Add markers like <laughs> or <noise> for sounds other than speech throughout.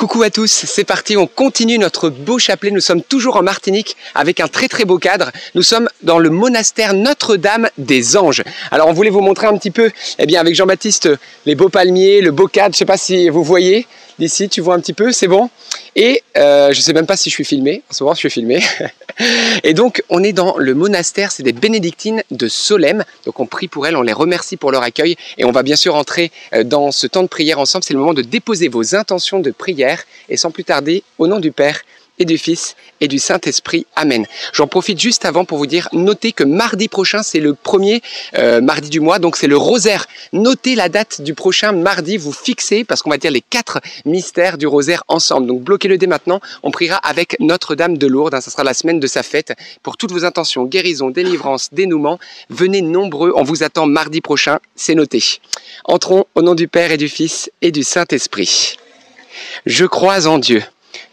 Coucou à tous, c'est parti, on continue notre beau chapelet. Nous sommes toujours en Martinique avec un très très beau cadre. Nous sommes dans le monastère Notre-Dame des Anges. Alors on voulait vous montrer un petit peu, eh bien avec Jean-Baptiste, les beaux palmiers, le beau cadre. Je sais pas si vous voyez d'ici, tu vois un petit peu, c'est bon? Et euh, je sais même pas si je suis filmé. En ce moment, je suis filmé. <laughs> Et donc, on est dans le monastère, c'est des bénédictines de Solem. Donc, on prie pour elles, on les remercie pour leur accueil. Et on va bien sûr entrer euh, dans ce temps de prière ensemble. C'est le moment de déposer vos intentions de prière. Et sans plus tarder, au nom du Père et du Fils et du Saint-Esprit. Amen. J'en profite juste avant pour vous dire, notez que mardi prochain, c'est le premier euh, mardi du mois, donc c'est le rosaire. Notez la date du prochain mardi, vous fixez, parce qu'on va dire les quatre mystères du rosaire ensemble. Donc bloquez-le dès maintenant, on priera avec Notre-Dame de Lourdes, hein, ça sera la semaine de sa fête. Pour toutes vos intentions, guérison, délivrance, dénouement, venez nombreux, on vous attend mardi prochain, c'est noté. Entrons au nom du Père et du Fils et du Saint-Esprit. Je crois en Dieu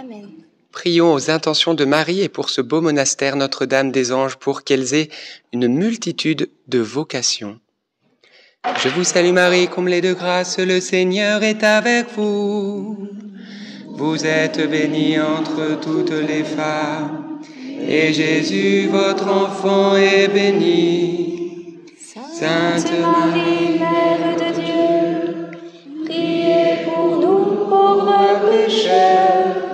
Amen. Prions aux intentions de Marie et pour ce beau monastère Notre-Dame des Anges pour qu'elles aient une multitude de vocations. Je vous salue Marie, comblée de grâce, le Seigneur est avec vous. Vous êtes bénie entre toutes les femmes, et Jésus, votre enfant, est béni. Sainte Marie, Mère de Dieu, priez pour nous pauvres pécheurs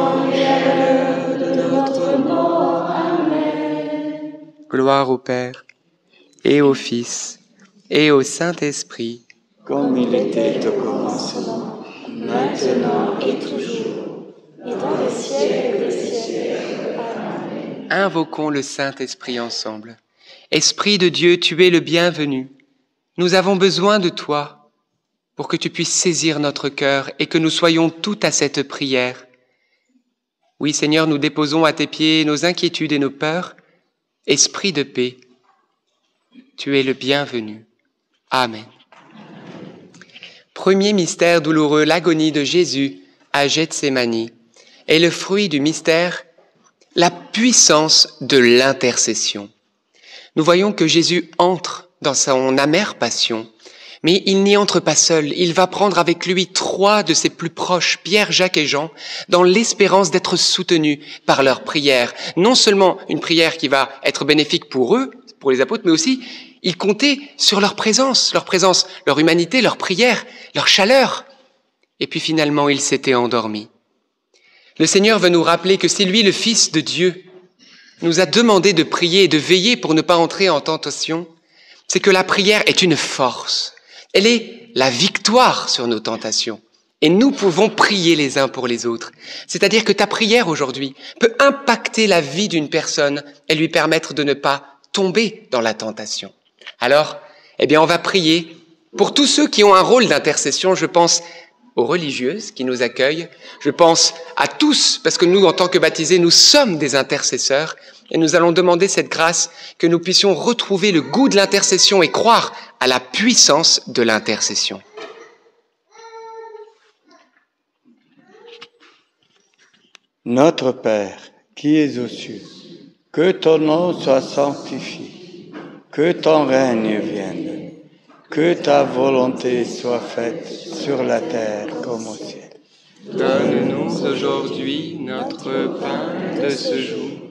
Gloire au Père, et au Fils, et au Saint-Esprit, comme il était au commencement, maintenant et toujours, et dans les siècles des siècles. Amen. Invoquons le Saint-Esprit ensemble. Esprit de Dieu, tu es le bienvenu. Nous avons besoin de toi pour que tu puisses saisir notre cœur et que nous soyons tout à cette prière. Oui, Seigneur, nous déposons à tes pieds nos inquiétudes et nos peurs. Esprit de paix, tu es le bienvenu. Amen. Premier mystère douloureux, l'agonie de Jésus à Gethsemane est le fruit du mystère, la puissance de l'intercession. Nous voyons que Jésus entre dans son amère passion, mais il n'y entre pas seul, il va prendre avec lui trois de ses plus proches, Pierre, Jacques et Jean, dans l'espérance d'être soutenus par leur prière. Non seulement une prière qui va être bénéfique pour eux, pour les apôtres, mais aussi il comptait sur leur présence, leur présence, leur humanité, leur prière, leur chaleur. Et puis finalement, il s'était endormi. Le Seigneur veut nous rappeler que c'est lui le Fils de Dieu, nous a demandé de prier et de veiller pour ne pas entrer en tentation, c'est que la prière est une force. Elle est la victoire sur nos tentations. Et nous pouvons prier les uns pour les autres. C'est-à-dire que ta prière aujourd'hui peut impacter la vie d'une personne et lui permettre de ne pas tomber dans la tentation. Alors, eh bien, on va prier pour tous ceux qui ont un rôle d'intercession. Je pense aux religieuses qui nous accueillent. Je pense à tous, parce que nous, en tant que baptisés, nous sommes des intercesseurs. Et nous allons demander cette grâce que nous puissions retrouver le goût de l'intercession et croire à la puissance de l'intercession. Notre Père, qui es aux cieux, que ton nom soit sanctifié, que ton règne vienne, que ta volonté soit faite sur la terre comme au ciel. Donne-nous aujourd'hui notre pain de ce jour.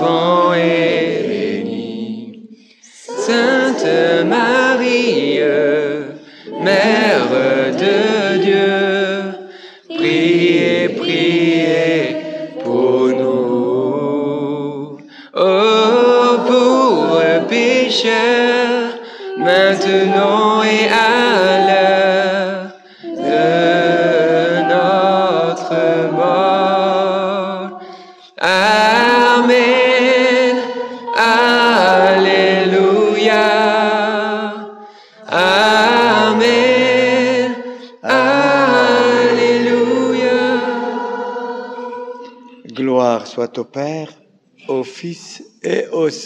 votre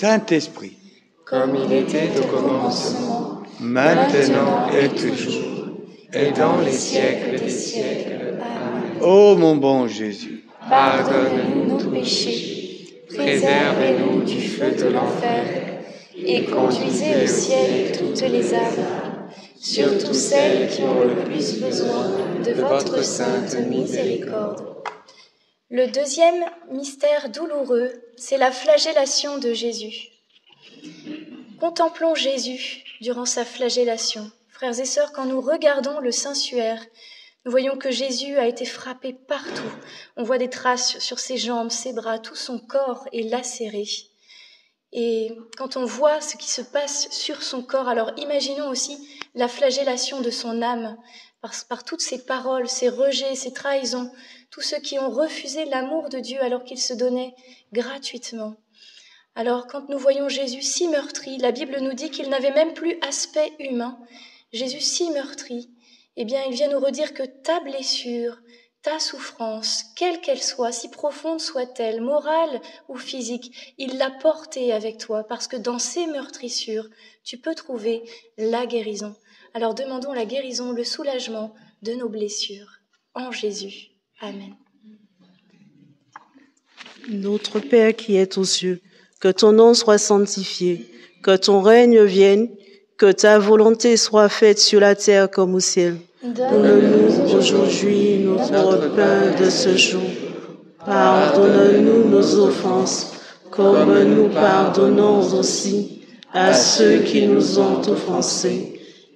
Saint-Esprit, Comme il était au commencement, maintenant et toujours. et dans les siècles des siècles. Ô mon bon Jésus, Pardonne-nous nos péchés, préservez-nous du feu de l'enfer, et conduisez au ciel toutes les âmes, surtout celles qui ont le plus besoin de votre sainte miséricorde. Le deuxième mystère douloureux, c'est la flagellation de Jésus. Contemplons Jésus durant sa flagellation. Frères et sœurs, quand nous regardons le Saint-Suaire, nous voyons que Jésus a été frappé partout. On voit des traces sur ses jambes, ses bras, tout son corps est lacéré. Et quand on voit ce qui se passe sur son corps, alors imaginons aussi la flagellation de son âme par, toutes ces paroles, ces rejets, ces trahisons, tous ceux qui ont refusé l'amour de Dieu alors qu'il se donnait gratuitement. Alors quand nous voyons Jésus si meurtri, la Bible nous dit qu'il n'avait même plus aspect humain. Jésus si meurtri, eh bien il vient nous redire que ta blessure, ta souffrance, quelle qu'elle soit, si profonde soit-elle, morale ou physique, il l'a portée avec toi parce que dans ces meurtrissures, tu peux trouver la guérison. Alors demandons la guérison, le soulagement de nos blessures. En Jésus. Amen. Notre Père qui es aux cieux, que ton nom soit sanctifié, que ton règne vienne, que ta volonté soit faite sur la terre comme au ciel. Donne-nous aujourd'hui notre pain de ce jour. Pardonne-nous nos offenses, comme nous pardonnons aussi à ceux qui nous ont offensés.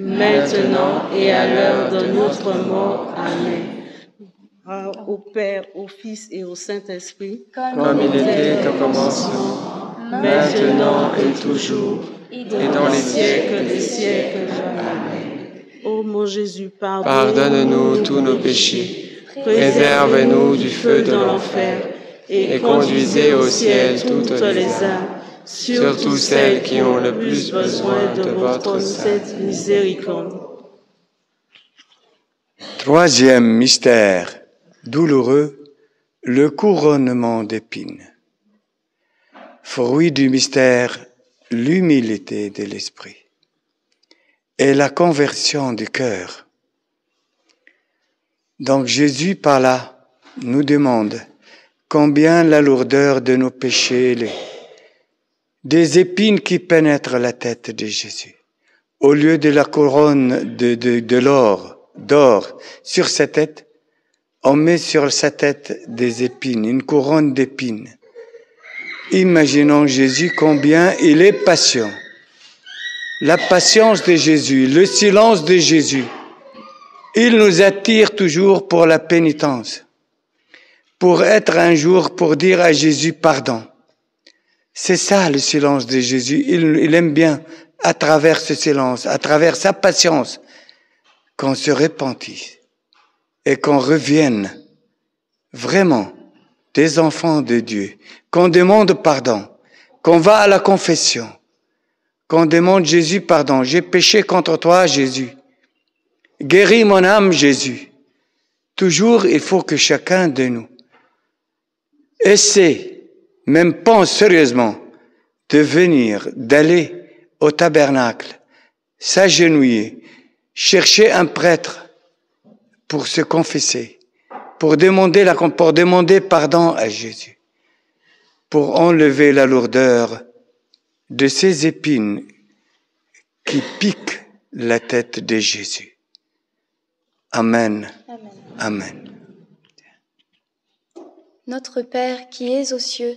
maintenant et à l'heure de notre mort. Amen. Au Père, au Fils et au Saint-Esprit, Comme il était au commencement, maintenant et toujours, et dans les siècles des siècles. Amen. Ô mon Jésus, pardonne-nous Pardonne-nous tous nos péchés, préserve-nous du feu de l'enfer et conduisez au ciel toutes les âmes, surtout celles qui ont le plus besoin de votre sainte miséricorde. Troisième mystère douloureux, le couronnement d'épines. Fruit du mystère, l'humilité de l'esprit et la conversion du cœur. Donc Jésus par là nous demande combien la lourdeur de nos péchés est, des épines qui pénètrent la tête de Jésus. Au lieu de la couronne de, de, de l'or, d'or sur sa tête, on met sur sa tête des épines, une couronne d'épines. Imaginons Jésus combien il est patient. La patience de Jésus, le silence de Jésus, il nous attire toujours pour la pénitence, pour être un jour, pour dire à Jésus pardon. C'est ça le silence de Jésus. Il, aime bien, à travers ce silence, à travers sa patience, qu'on se repentisse et qu'on revienne vraiment des enfants de Dieu, qu'on demande pardon, qu'on va à la confession, qu'on demande Jésus pardon. J'ai péché contre toi, Jésus. Guéris mon âme, Jésus. Toujours, il faut que chacun de nous essaie, même pense sérieusement, de venir, d'aller au tabernacle, s'agenouiller, chercher un prêtre pour se confesser, pour demander, la, pour demander pardon à Jésus, pour enlever la lourdeur de ces épines qui piquent la tête de Jésus. Amen. Amen. Amen. Notre Père qui es aux cieux,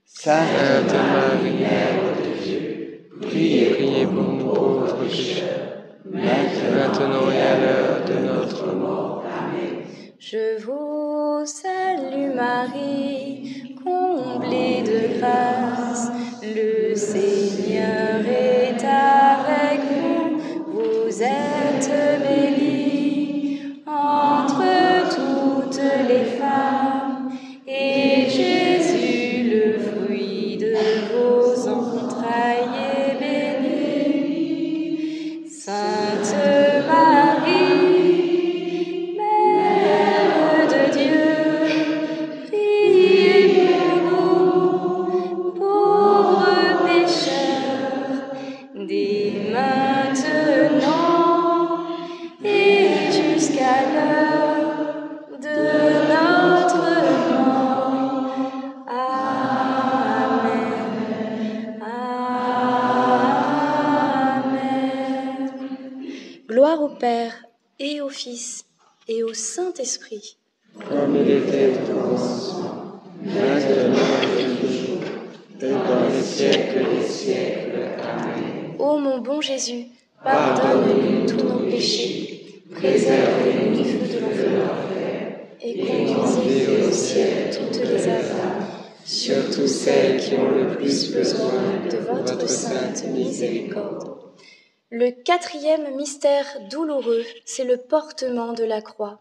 Sainte Marie, Mère de Dieu, priez, priez pour nous pauvres pécheurs, maintenant et à l'heure de notre mort. Amen. Je vous salue Marie, préservez-nous de l'enfer, et conduisez au ciel toutes les âmes, Surtout celles qui ont le plus besoin de votre sainte miséricorde. Le quatrième mystère douloureux, c'est le portement de la croix.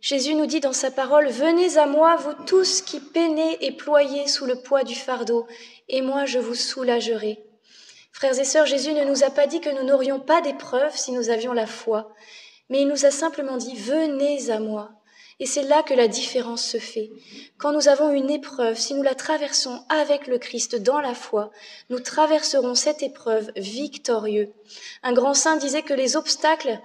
Jésus nous dit dans sa parole, Venez à moi, vous tous qui peinez et ployez sous le poids du fardeau, et moi je vous soulagerai. Frères et sœurs, Jésus ne nous a pas dit que nous n'aurions pas d'épreuves si nous avions la foi, mais il nous a simplement dit, Venez à moi. Et c'est là que la différence se fait. Quand nous avons une épreuve, si nous la traversons avec le Christ dans la foi, nous traverserons cette épreuve victorieux. Un grand saint disait que les obstacles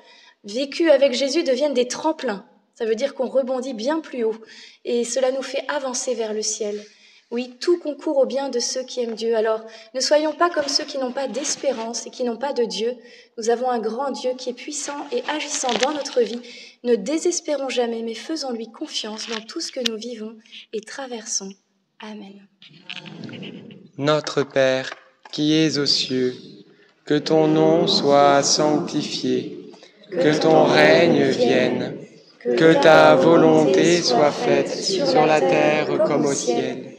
vécus avec Jésus deviennent des tremplins. Ça veut dire qu'on rebondit bien plus haut et cela nous fait avancer vers le ciel. Oui, tout concourt au bien de ceux qui aiment Dieu. Alors, ne soyons pas comme ceux qui n'ont pas d'espérance et qui n'ont pas de Dieu. Nous avons un grand Dieu qui est puissant et agissant dans notre vie. Ne désespérons jamais, mais faisons-lui confiance dans tout ce que nous vivons et traversons. Amen. Notre Père, qui es aux cieux, que ton nom soit sanctifié, que ton règne vienne, que ta volonté soit faite sur la terre comme au ciel.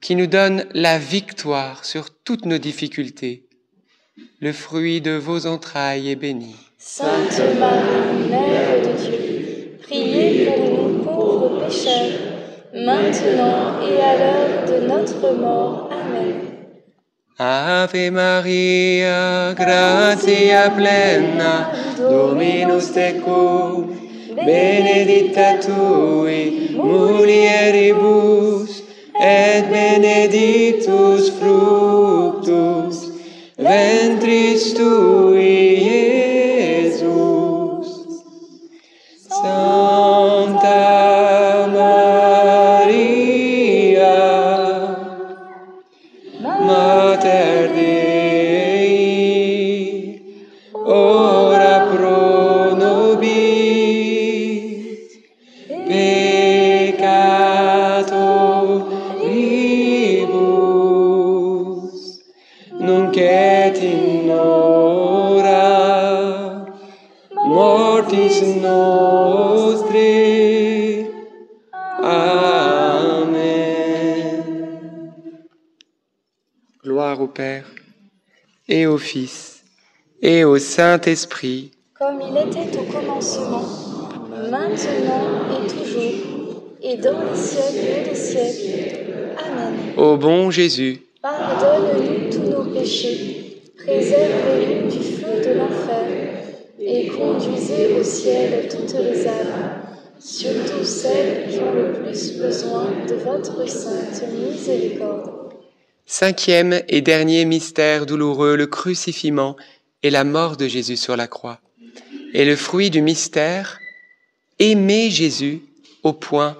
qui nous donne la victoire sur toutes nos difficultés, le fruit de vos entrailles est béni. Sainte Marie, Mère de Dieu, priez pour nous pauvres pécheurs, maintenant et à l'heure de notre mort. Amen. Ave Maria, gratia plena, Dominus tecum, benedicta tui, mulieribus, et benedictus fructus ventris tui Saint-Esprit, Comme il était au commencement, maintenant et toujours, et dans les siècles des siècles. Amen. Ô bon Jésus, Pardonne-nous tous nos péchés, préservez-nous du feu de l'enfer, et conduisez au ciel toutes les âmes, surtout celles qui ont le plus besoin de votre sainte miséricorde. cinquième et dernier mystère douloureux, le crucifixion et la mort de Jésus sur la croix. Et le fruit du mystère, aimer Jésus au point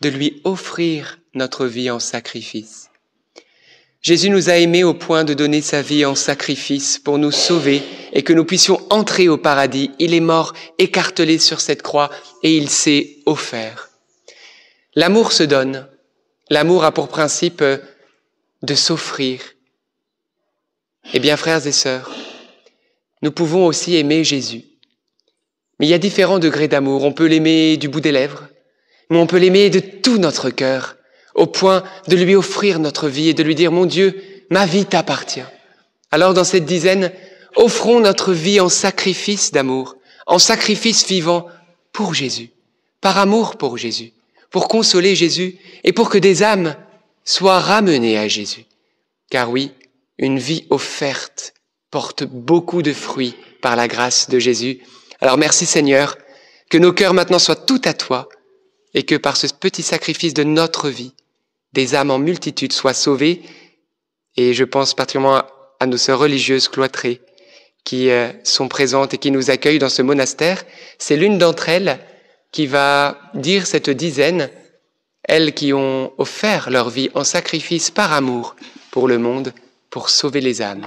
de lui offrir notre vie en sacrifice. Jésus nous a aimés au point de donner sa vie en sacrifice pour nous sauver et que nous puissions entrer au paradis. Il est mort écartelé sur cette croix et il s'est offert. L'amour se donne. L'amour a pour principe de s'offrir. Eh bien, frères et sœurs, nous pouvons aussi aimer Jésus. Mais il y a différents degrés d'amour. On peut l'aimer du bout des lèvres, mais on peut l'aimer de tout notre cœur au point de lui offrir notre vie et de lui dire, mon Dieu, ma vie t'appartient. Alors dans cette dizaine, offrons notre vie en sacrifice d'amour, en sacrifice vivant pour Jésus, par amour pour Jésus, pour consoler Jésus et pour que des âmes soient ramenées à Jésus. Car oui, une vie offerte porte beaucoup de fruits par la grâce de Jésus. Alors merci Seigneur, que nos cœurs maintenant soient tout à toi et que par ce petit sacrifice de notre vie, des âmes en multitude soient sauvées. Et je pense particulièrement à nos sœurs religieuses cloîtrées qui euh, sont présentes et qui nous accueillent dans ce monastère. C'est l'une d'entre elles qui va dire cette dizaine, elles qui ont offert leur vie en sacrifice par amour pour le monde, pour sauver les âmes.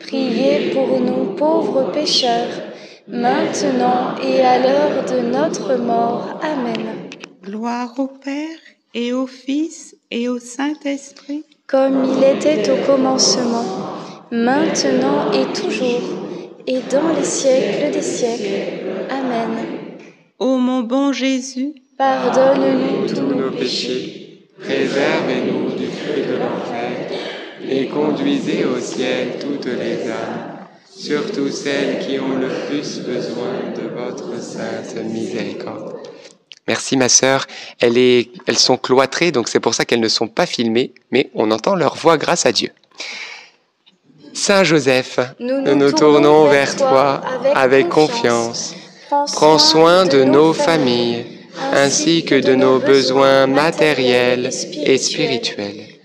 priez pour nous pauvres pécheurs, maintenant et à l'heure de notre mort. Amen. Gloire au Père et au Fils et au Saint-Esprit, comme il était au commencement, maintenant et toujours, et dans les siècles des siècles. Amen. Ô mon bon Jésus, pardonne-nous tous nos péchés, préservez-nous du feu de l'enfer, et conduisez au ciel toutes les âmes, surtout celles qui ont le plus besoin de votre sainte miséricorde. Merci ma sœur. Elle est, elles sont cloîtrées, donc c'est pour ça qu'elles ne sont pas filmées, mais on entend leur voix grâce à Dieu. Saint Joseph, nous nous, nous tournons vers toi avec confiance. Prends soin de nos familles, ainsi que de nos besoins matériels et spirituels.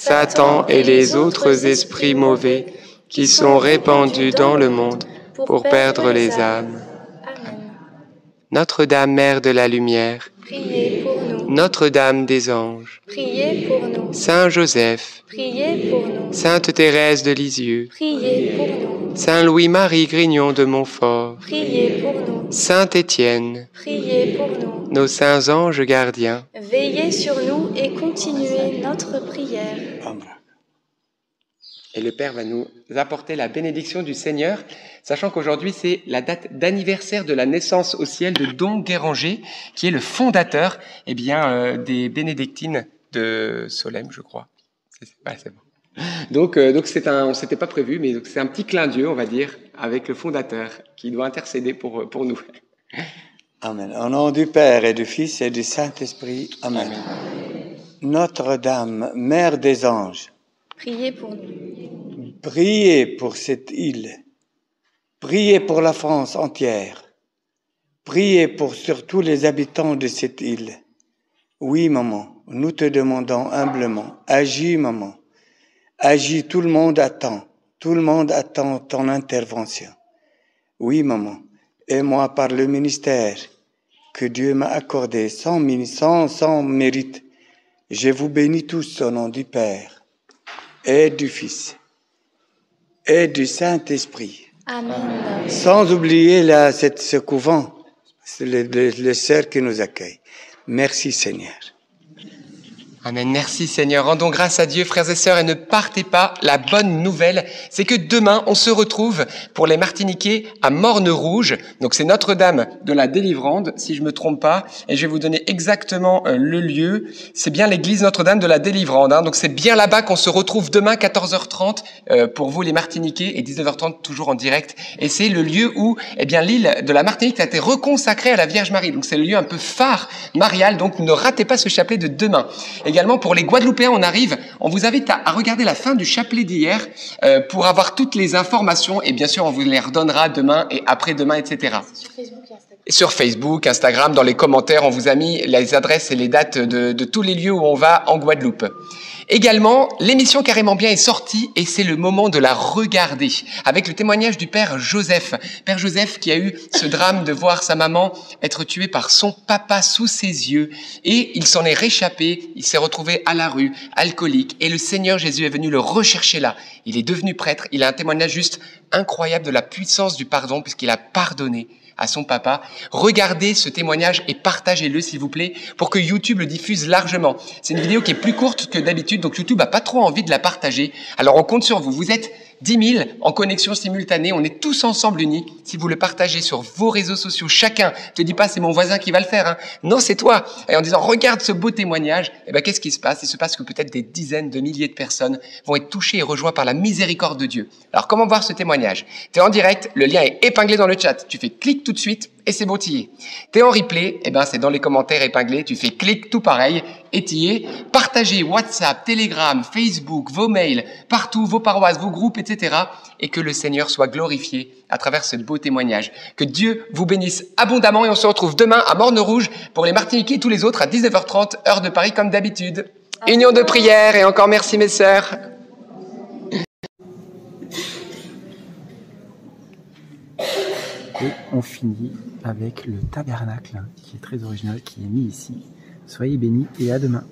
Satan et les autres esprits mauvais qui sont répandus dans le monde pour perdre les âmes. Notre-Dame, Mère de la Lumière, priez pour nous. Notre-Dame des Anges, priez pour nous. Saint Joseph, priez pour nous. Sainte Thérèse de Lisieux, priez pour nous. Saint Louis-Marie Grignon de Montfort, priez pour nous. Saint Étienne, priez pour nous. Nos saints anges gardiens, veillez sur nous et continuez notre prière. Et le Père va nous apporter la bénédiction du Seigneur, sachant qu'aujourd'hui c'est la date d'anniversaire de la naissance au ciel de Don Guéranger, qui est le fondateur eh bien, euh, des bénédictines de Solem, je crois. C'est ouais, bon. Donc, euh, donc c'est un, on s'était pas prévu, mais c'est un petit clin d'yeux, on va dire, avec le fondateur qui doit intercéder pour, pour nous. <laughs> Amen. Au nom du Père et du Fils et du Saint-Esprit. Amen. Amen. Notre-Dame, Mère des anges, priez pour nous. Priez pour cette île. Priez pour la France entière. Priez pour surtout les habitants de cette île. Oui, maman, nous te demandons humblement, agis, maman. Agis, tout le monde attend. Tout le monde attend ton intervention. Oui, maman. Et moi, par le ministère que Dieu m'a accordé sans, mérite, je vous bénis tous au nom du Père et du Fils et du Saint-Esprit. Amen. Sans oublier la, cette, ce couvent, les sœurs qui nous accueillent. Merci Seigneur. Amen. Merci Seigneur. Rendons grâce à Dieu, frères et sœurs, et ne partez pas. La bonne nouvelle, c'est que demain, on se retrouve pour les Martiniquais à Morne-Rouge. Donc c'est Notre-Dame de la Délivrande, si je me trompe pas. Et je vais vous donner exactement euh, le lieu. C'est bien l'église Notre-Dame de la Délivrande. Hein. Donc c'est bien là-bas qu'on se retrouve demain, 14h30, euh, pour vous les Martiniquais, et 19h30 toujours en direct. Et c'est le lieu où, eh bien, l'île de la Martinique a été reconsacrée à la Vierge Marie. Donc c'est le lieu un peu phare marial. Donc ne ratez pas ce chapelet de demain. Également pour les Guadeloupéens, on arrive. On vous invite à, regarder la fin du chapelet d'hier euh, pour avoir toutes les informations. Et bien sûr, on vous les redonnera demain et après-demain, etc. Sur Facebook, Instagram, dans les commentaires, on vous a mis les adresses et les dates de, de tous les lieux où on va en Guadeloupe. Également, l'émission Carrément Bien est sortie et c'est le moment de la regarder avec le témoignage du père Joseph. Père Joseph qui a eu ce drame de voir sa maman être tuée par son papa sous ses yeux et il s'en est réchappé, il s'est s'est retrouvé à la rue, alcoolique, et le Seigneur Jésus est venu le rechercher là. Il est devenu prêtre, il a un témoignage juste incroyable de la puissance du pardon, puisqu'il a pardonné à son papa. Regardez ce témoignage et partagez-le, s'il vous plaît, pour que YouTube le diffuse largement. C'est une vidéo qui est plus courte que d'habitude, donc YouTube n'a pas trop envie de la partager. Alors on compte sur vous. Vous êtes 10 000 en connexion simultanée. On est tous ensemble unis. Si vous le partagez sur vos réseaux sociaux, chacun, te dis pas c'est mon voisin qui va le faire. Hein. Non, c'est toi. Et en disant regarde ce beau témoignage, eh ben qu'est-ce qui se passe? Il se passe que peut-être des dizaines de milliers de personnes vont être touchées et rejointes par la miséricorde de Dieu. Alors comment voir ce témoignage? Tu es en direct, le lien est épinglé dans le chat. Tu fais clic tout de suite et c'est bon, es. T'es en replay, eh ben c'est dans les commentaires épinglés, tu fais clic tout pareil et t'y es. Partagez WhatsApp, Telegram, Facebook, vos mails, partout, vos paroisses, vos groupes, etc. Et que le Seigneur soit glorifié à travers ce beau témoignage. Que Dieu vous bénisse abondamment et on se retrouve demain à Morne Rouge pour les Martiniquais et tous les autres à 19h30, heure de Paris comme d'habitude. Union de prière et encore merci mes sœurs. Et on finit avec le tabernacle qui est très original, qui est mis ici. Soyez bénis et à demain.